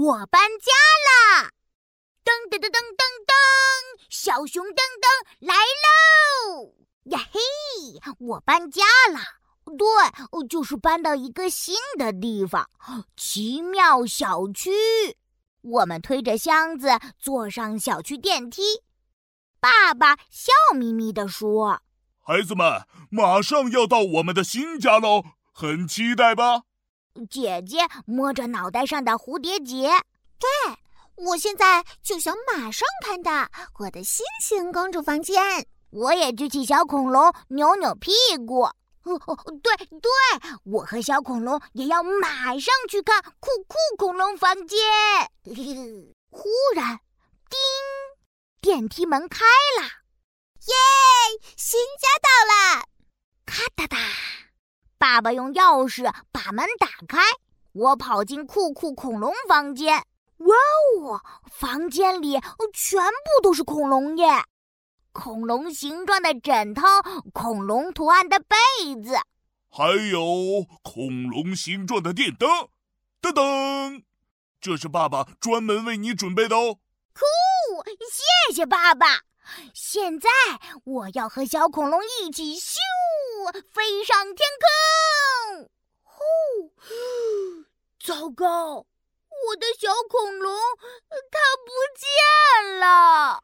我搬家啦！噔噔噔噔噔噔，小熊噔噔来喽！呀嘿，我搬家了，对，就是搬到一个新的地方——奇妙小区。我们推着箱子坐上小区电梯，爸爸笑眯眯地说：“孩子们，马上要到我们的新家喽，很期待吧？”姐姐摸着脑袋上的蝴蝶结，对我现在就想马上看到我的星星公主房间。我也举起小恐龙扭扭屁股。哦哦，对对，我和小恐龙也要马上去看酷酷恐龙房间。忽然，叮，电梯门开了，耶，新家到了！咔哒哒。爸爸用钥匙把门打开，我跑进酷酷恐龙房间。哇哦，房间里全部都是恐龙耶！恐龙形状的枕头，恐龙图案的被子，还有恐龙形状的电灯。噔噔，这是爸爸专门为你准备的哦。酷，谢谢爸爸。现在我要和小恐龙一起咻。飞上天空！哦！糟糕，我的小恐龙它不见了。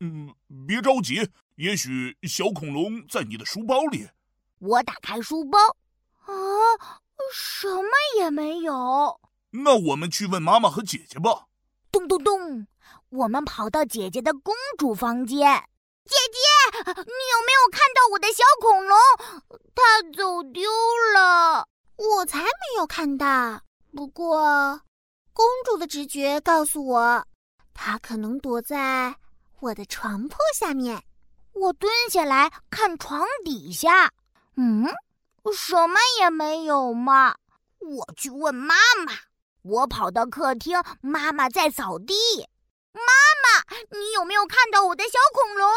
嗯，别着急，也许小恐龙在你的书包里。我打开书包，啊，什么也没有。那我们去问妈妈和姐姐吧。咚咚咚，我们跑到姐姐的公主房间。姐姐，你有没有看到我的小恐龙？它走丢了。我才没有看到。不过，公主的直觉告诉我，它可能躲在我的床铺下面。我蹲下来看床底下，嗯，什么也没有嘛。我去问妈妈。我跑到客厅，妈妈在扫地。妈妈，你有没有看到我的小恐龙？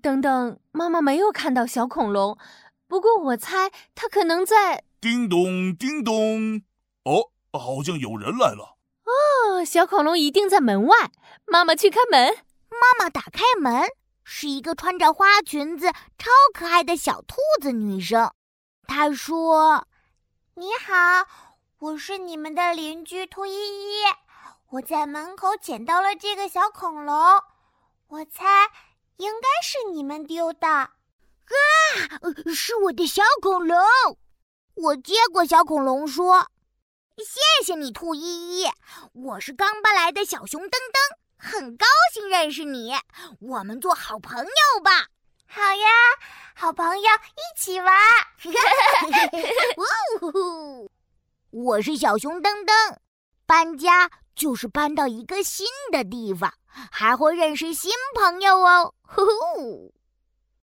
等等，妈妈没有看到小恐龙，不过我猜它可能在……叮咚，叮咚，哦，好像有人来了。哦，小恐龙一定在门外。妈妈去开门。妈妈打开门，是一个穿着花裙子、超可爱的小兔子女生。她说：“你好，我是你们的邻居兔依依。”我在门口捡到了这个小恐龙，我猜应该是你们丢的。啊，是我的小恐龙！我接过小恐龙，说：“谢谢你，兔依依。我是刚搬来的小熊噔噔，很高兴认识你。我们做好朋友吧。”好呀，好朋友一起玩。我是小熊噔噔，搬家。就是搬到一个新的地方，还会认识新朋友哦，呼呼。